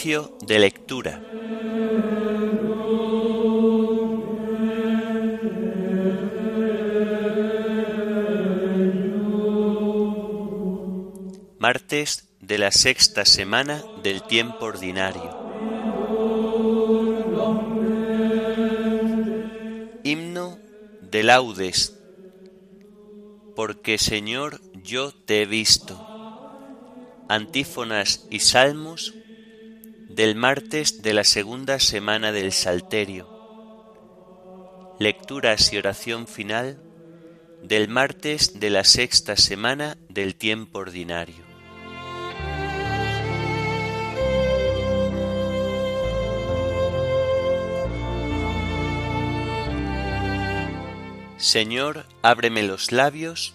De lectura. Martes de la sexta semana del tiempo ordinario. Himno de laudes. Porque Señor yo te he visto antífonas y salmos del martes de la segunda semana del Salterio. Lecturas y oración final del martes de la sexta semana del tiempo ordinario. Señor, ábreme los labios,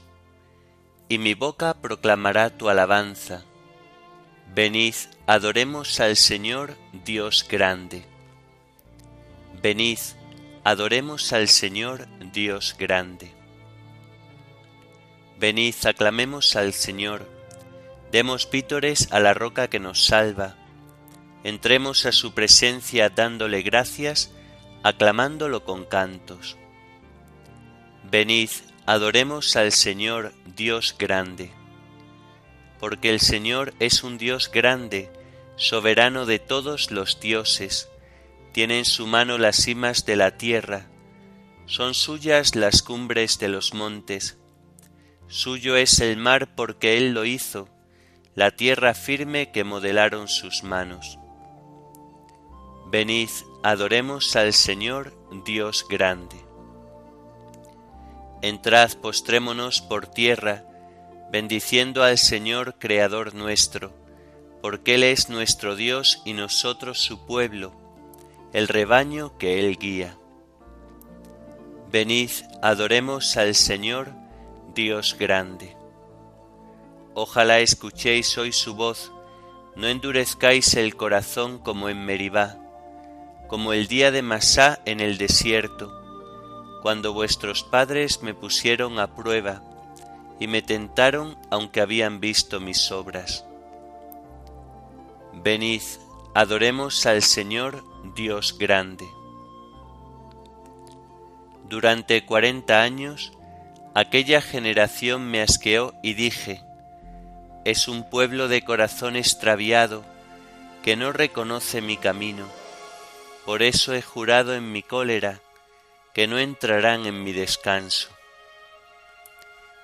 y mi boca proclamará tu alabanza Venid, adoremos al Señor Dios grande. Venid, adoremos al Señor Dios grande. Venid, aclamemos al Señor, demos vítores a la roca que nos salva, entremos a su presencia dándole gracias, aclamándolo con cantos. Venid, adoremos al Señor Dios grande porque el Señor es un Dios grande, soberano de todos los dioses, tiene en su mano las cimas de la tierra, son suyas las cumbres de los montes, suyo es el mar porque Él lo hizo, la tierra firme que modelaron sus manos. Venid, adoremos al Señor Dios grande. Entrad, postrémonos por tierra, bendiciendo al Señor Creador nuestro, porque Él es nuestro Dios y nosotros su pueblo, el rebaño que Él guía. Venid, adoremos al Señor, Dios grande. Ojalá escuchéis hoy su voz, no endurezcáis el corazón como en Meribá, como el día de Masá en el desierto, cuando vuestros padres me pusieron a prueba, y me tentaron aunque habían visto mis obras. Venid, adoremos al Señor Dios grande. Durante cuarenta años aquella generación me asqueó y dije, es un pueblo de corazón extraviado que no reconoce mi camino. Por eso he jurado en mi cólera que no entrarán en mi descanso.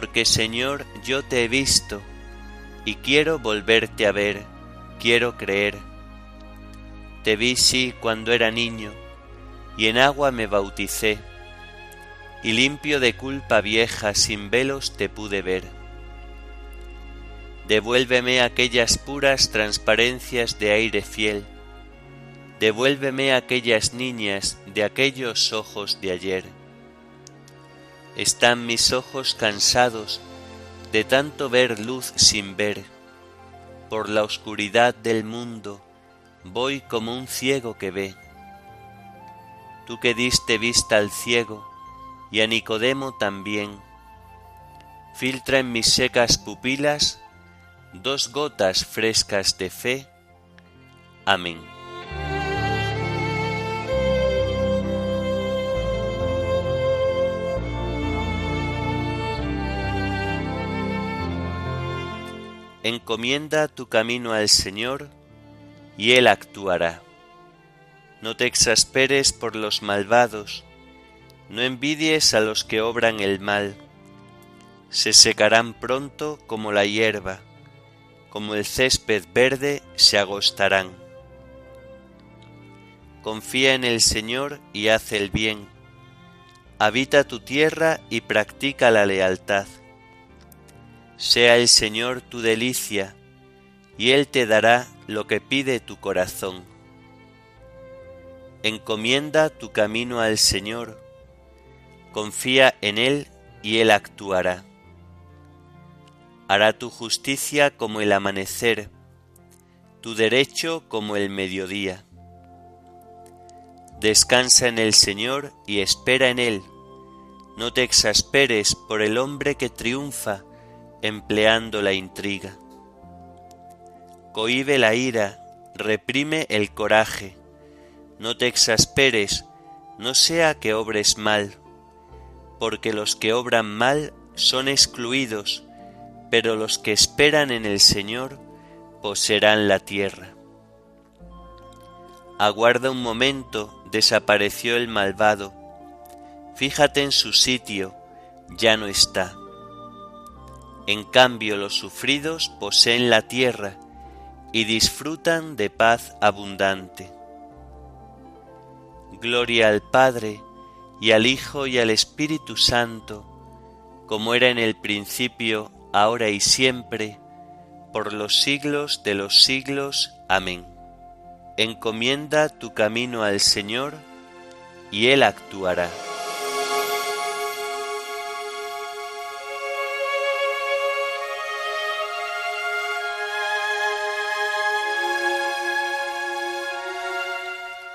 Porque Señor yo te he visto y quiero volverte a ver, quiero creer. Te vi sí cuando era niño y en agua me bauticé y limpio de culpa vieja sin velos te pude ver. Devuélveme aquellas puras transparencias de aire fiel, devuélveme aquellas niñas de aquellos ojos de ayer están mis ojos cansados de tanto ver luz sin ver. Por la oscuridad del mundo voy como un ciego que ve. Tú que diste vista al ciego y a Nicodemo también, filtra en mis secas pupilas dos gotas frescas de fe. Amén. Encomienda tu camino al Señor, y Él actuará. No te exasperes por los malvados, no envidies a los que obran el mal. Se secarán pronto como la hierba, como el césped verde se agostarán. Confía en el Señor y haz el bien. Habita tu tierra y practica la lealtad sea el Señor tu delicia, y Él te dará lo que pide tu corazón. Encomienda tu camino al Señor, confía en Él y Él actuará. Hará tu justicia como el amanecer, tu derecho como el mediodía. Descansa en el Señor y espera en Él. No te exasperes por el hombre que triunfa empleando la intriga. Cohibe la ira, reprime el coraje. No te exasperes, no sea que obres mal, porque los que obran mal son excluidos, pero los que esperan en el Señor poseerán la tierra. Aguarda un momento, desapareció el malvado. Fíjate en su sitio, ya no está. En cambio los sufridos poseen la tierra y disfrutan de paz abundante. Gloria al Padre y al Hijo y al Espíritu Santo, como era en el principio, ahora y siempre, por los siglos de los siglos. Amén. Encomienda tu camino al Señor, y Él actuará.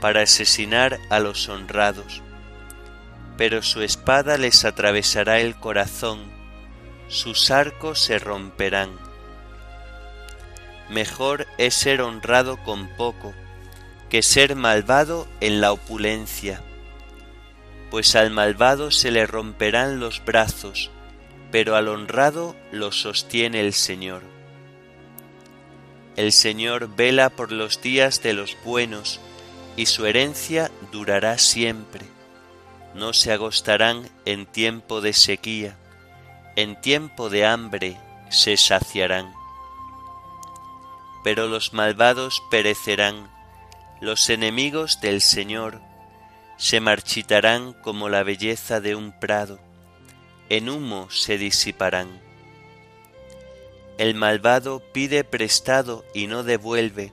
para asesinar a los honrados. Pero su espada les atravesará el corazón, sus arcos se romperán. Mejor es ser honrado con poco, que ser malvado en la opulencia, pues al malvado se le romperán los brazos, pero al honrado lo sostiene el Señor. El Señor vela por los días de los buenos, y su herencia durará siempre. No se agostarán en tiempo de sequía, en tiempo de hambre se saciarán. Pero los malvados perecerán, los enemigos del Señor se marchitarán como la belleza de un prado, en humo se disiparán. El malvado pide prestado y no devuelve,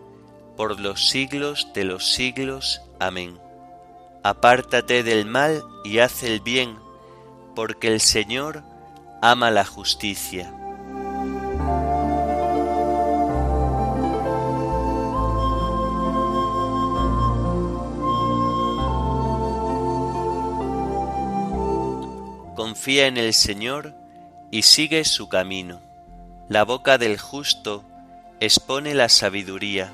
por los siglos de los siglos. Amén. Apártate del mal y haz el bien, porque el Señor ama la justicia. Confía en el Señor y sigue su camino. La boca del justo expone la sabiduría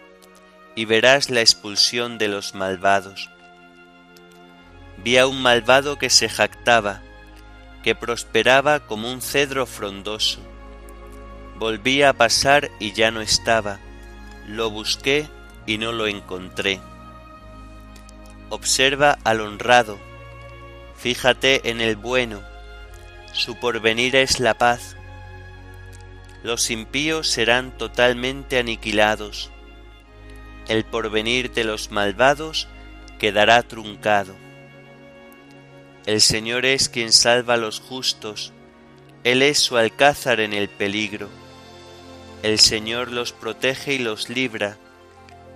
y verás la expulsión de los malvados. Vi a un malvado que se jactaba, que prosperaba como un cedro frondoso. Volví a pasar y ya no estaba, lo busqué y no lo encontré. Observa al honrado, fíjate en el bueno, su porvenir es la paz. Los impíos serán totalmente aniquilados, el porvenir de los malvados quedará truncado. El Señor es quien salva a los justos, Él es su alcázar en el peligro. El Señor los protege y los libra,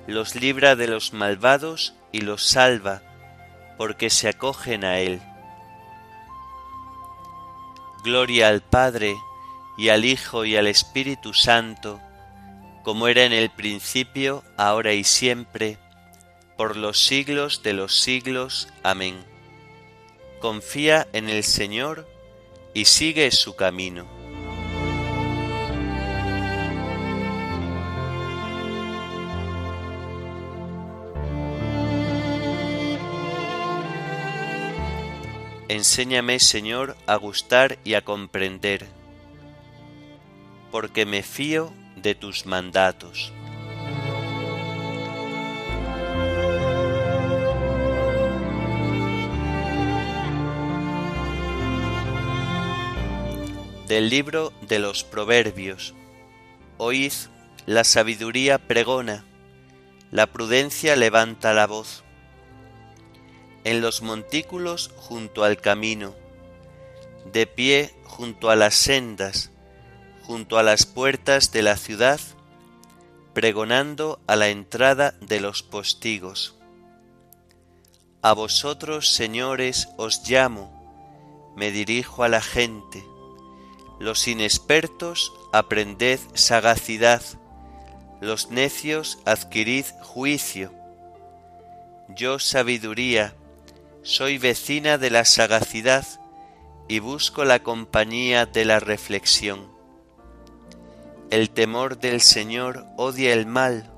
los libra de los malvados y los salva, porque se acogen a Él. Gloria al Padre, y al Hijo, y al Espíritu Santo, como era en el principio, ahora y siempre, por los siglos de los siglos. Amén. Confía en el Señor y sigue su camino. Enséñame, Señor, a gustar y a comprender, porque me fío de tus mandatos. Del libro de los Proverbios. Oíd, la sabiduría pregona, la prudencia levanta la voz. En los montículos junto al camino, de pie junto a las sendas, junto a las puertas de la ciudad, pregonando a la entrada de los postigos. A vosotros, señores, os llamo, me dirijo a la gente. Los inexpertos, aprended sagacidad, los necios, adquirid juicio. Yo, sabiduría, soy vecina de la sagacidad y busco la compañía de la reflexión. El temor del Señor odia el mal.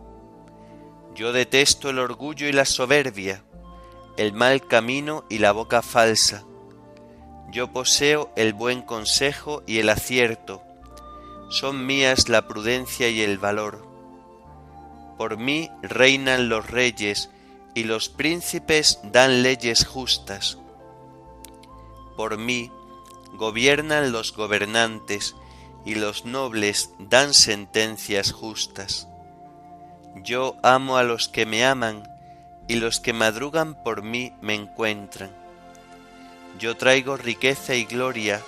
Yo detesto el orgullo y la soberbia, el mal camino y la boca falsa. Yo poseo el buen consejo y el acierto. Son mías la prudencia y el valor. Por mí reinan los reyes y los príncipes dan leyes justas. Por mí gobiernan los gobernantes y los nobles dan sentencias justas. Yo amo a los que me aman, y los que madrugan por mí me encuentran. Yo traigo riqueza y gloria,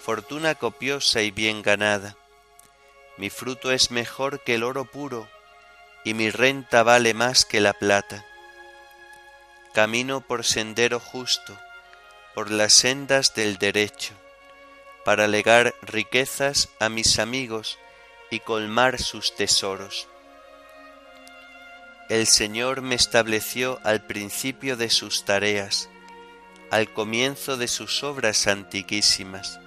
fortuna copiosa y bien ganada. Mi fruto es mejor que el oro puro, y mi renta vale más que la plata. Camino por sendero justo, por las sendas del derecho para legar riquezas a mis amigos y colmar sus tesoros. El Señor me estableció al principio de sus tareas, al comienzo de sus obras antiquísimas.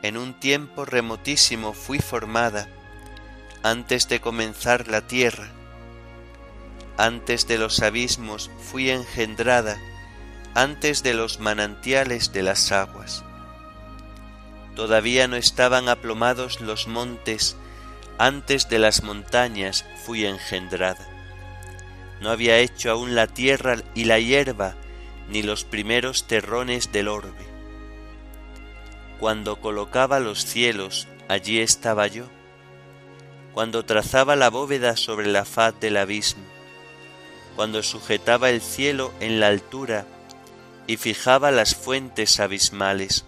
En un tiempo remotísimo fui formada, antes de comenzar la tierra. Antes de los abismos fui engendrada, antes de los manantiales de las aguas. Todavía no estaban aplomados los montes, antes de las montañas fui engendrada. No había hecho aún la tierra y la hierba, ni los primeros terrones del orbe. Cuando colocaba los cielos, allí estaba yo. Cuando trazaba la bóveda sobre la faz del abismo, cuando sujetaba el cielo en la altura y fijaba las fuentes abismales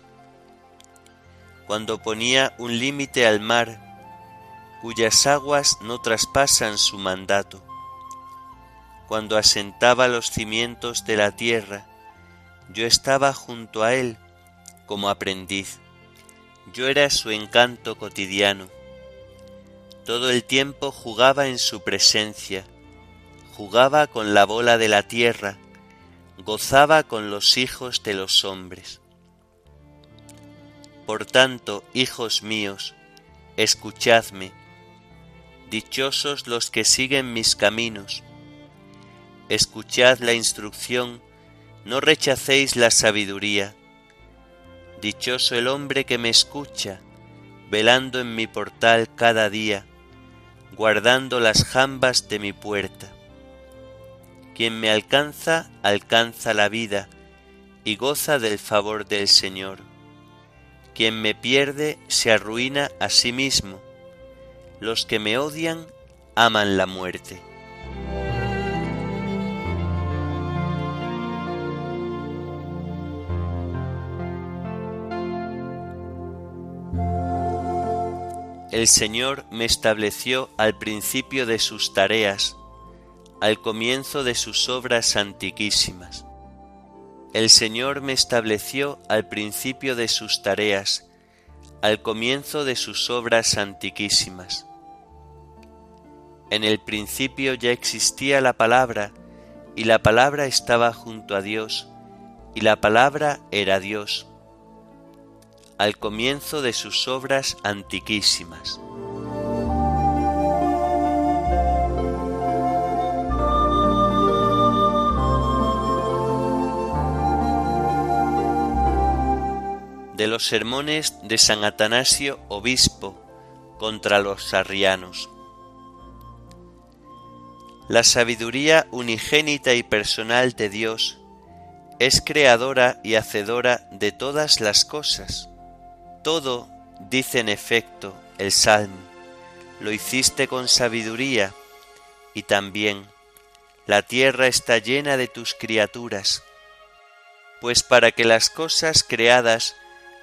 cuando ponía un límite al mar, cuyas aguas no traspasan su mandato, cuando asentaba los cimientos de la tierra, yo estaba junto a él como aprendiz. Yo era su encanto cotidiano. Todo el tiempo jugaba en su presencia, jugaba con la bola de la tierra, gozaba con los hijos de los hombres. Por tanto, hijos míos, escuchadme, dichosos los que siguen mis caminos. Escuchad la instrucción, no rechacéis la sabiduría. Dichoso el hombre que me escucha, velando en mi portal cada día, guardando las jambas de mi puerta. Quien me alcanza, alcanza la vida y goza del favor del Señor. Quien me pierde, se arruina a sí mismo. Los que me odian, aman la muerte. El Señor me estableció al principio de sus tareas, al comienzo de sus obras antiquísimas. El Señor me estableció al principio de sus tareas, al comienzo de sus obras antiquísimas. En el principio ya existía la palabra, y la palabra estaba junto a Dios, y la palabra era Dios, al comienzo de sus obras antiquísimas. De los sermones de San Atanasio Obispo contra los sarrianos. La sabiduría unigénita y personal de Dios es creadora y hacedora de todas las cosas. Todo, dice en efecto el Salmo, lo hiciste con sabiduría, y también la tierra está llena de tus criaturas, pues para que las cosas creadas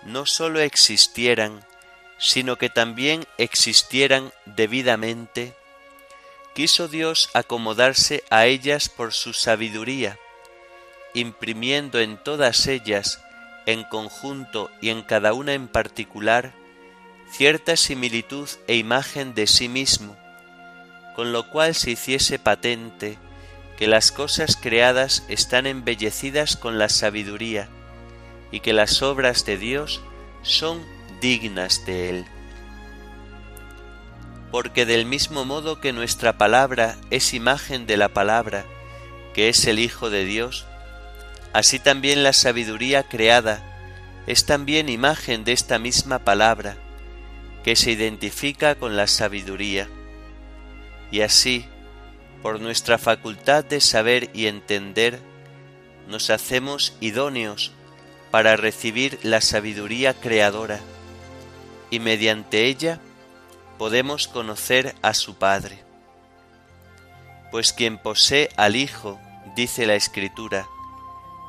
no sólo existieran, sino que también existieran debidamente, quiso Dios acomodarse a ellas por su sabiduría, imprimiendo en todas ellas, en conjunto y en cada una en particular, cierta similitud e imagen de sí mismo, con lo cual se hiciese patente que las cosas creadas están embellecidas con la sabiduría, y que las obras de Dios son dignas de Él. Porque del mismo modo que nuestra palabra es imagen de la palabra, que es el Hijo de Dios, así también la sabiduría creada es también imagen de esta misma palabra, que se identifica con la sabiduría. Y así, por nuestra facultad de saber y entender, nos hacemos idóneos para recibir la sabiduría creadora y mediante ella podemos conocer a su Padre. Pues quien posee al Hijo, dice la Escritura,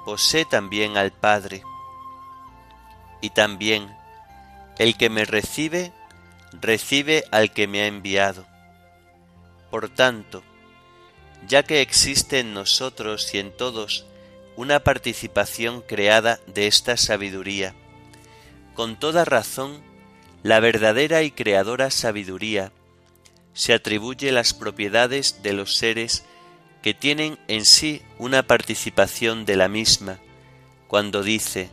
posee también al Padre. Y también, el que me recibe, recibe al que me ha enviado. Por tanto, ya que existe en nosotros y en todos una participación creada de esta sabiduría. Con toda razón, la verdadera y creadora sabiduría se atribuye las propiedades de los seres que tienen en sí una participación de la misma, cuando dice,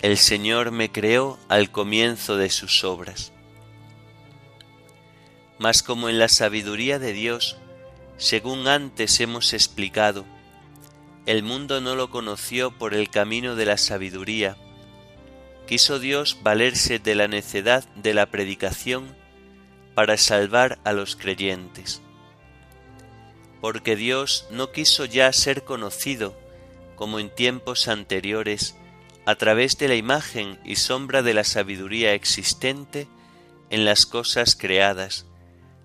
el Señor me creó al comienzo de sus obras. Mas como en la sabiduría de Dios, según antes hemos explicado, el mundo no lo conoció por el camino de la sabiduría. Quiso Dios valerse de la necedad de la predicación para salvar a los creyentes. Porque Dios no quiso ya ser conocido, como en tiempos anteriores, a través de la imagen y sombra de la sabiduría existente en las cosas creadas,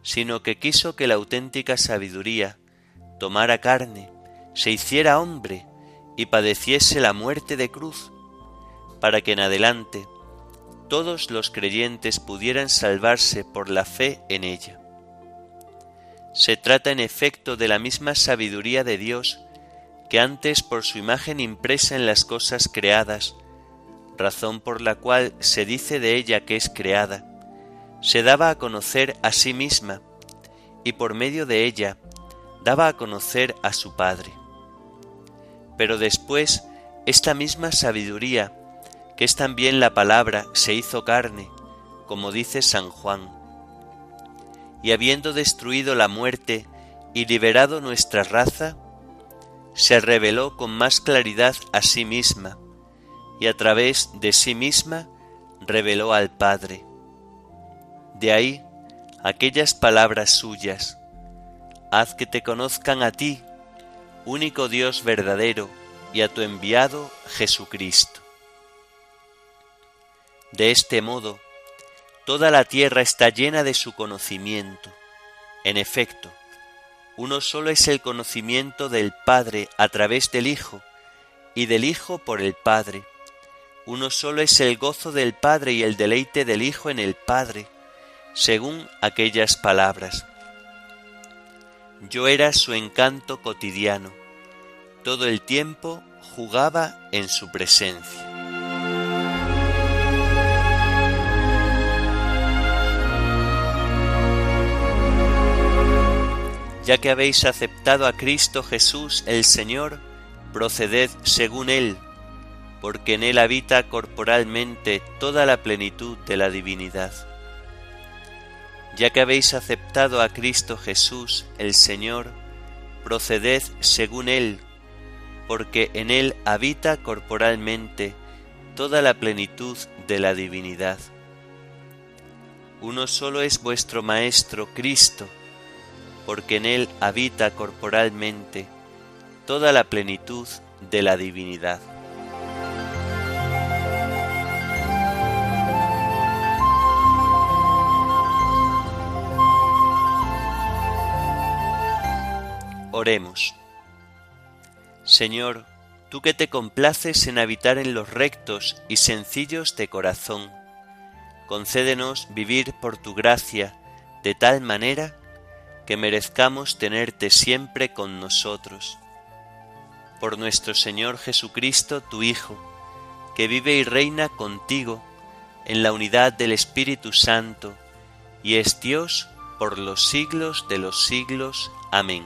sino que quiso que la auténtica sabiduría tomara carne se hiciera hombre y padeciese la muerte de cruz, para que en adelante todos los creyentes pudieran salvarse por la fe en ella. Se trata en efecto de la misma sabiduría de Dios que antes por su imagen impresa en las cosas creadas, razón por la cual se dice de ella que es creada, se daba a conocer a sí misma y por medio de ella daba a conocer a su Padre. Pero después esta misma sabiduría, que es también la palabra, se hizo carne, como dice San Juan. Y habiendo destruido la muerte y liberado nuestra raza, se reveló con más claridad a sí misma, y a través de sí misma reveló al Padre. De ahí aquellas palabras suyas, haz que te conozcan a ti, único Dios verdadero, y a tu enviado Jesucristo. De este modo, toda la tierra está llena de su conocimiento. En efecto, uno solo es el conocimiento del Padre a través del Hijo, y del Hijo por el Padre. Uno solo es el gozo del Padre y el deleite del Hijo en el Padre, según aquellas palabras. Yo era su encanto cotidiano, todo el tiempo jugaba en su presencia. Ya que habéis aceptado a Cristo Jesús el Señor, proceded según Él, porque en Él habita corporalmente toda la plenitud de la divinidad ya que habéis aceptado a Cristo Jesús el Señor, proceded según Él, porque en Él habita corporalmente toda la plenitud de la divinidad. Uno solo es vuestro Maestro Cristo, porque en Él habita corporalmente toda la plenitud de la divinidad. Señor, tú que te complaces en habitar en los rectos y sencillos de corazón, concédenos vivir por tu gracia de tal manera que merezcamos tenerte siempre con nosotros. Por nuestro Señor Jesucristo, tu Hijo, que vive y reina contigo en la unidad del Espíritu Santo, y es Dios por los siglos de los siglos. Amén.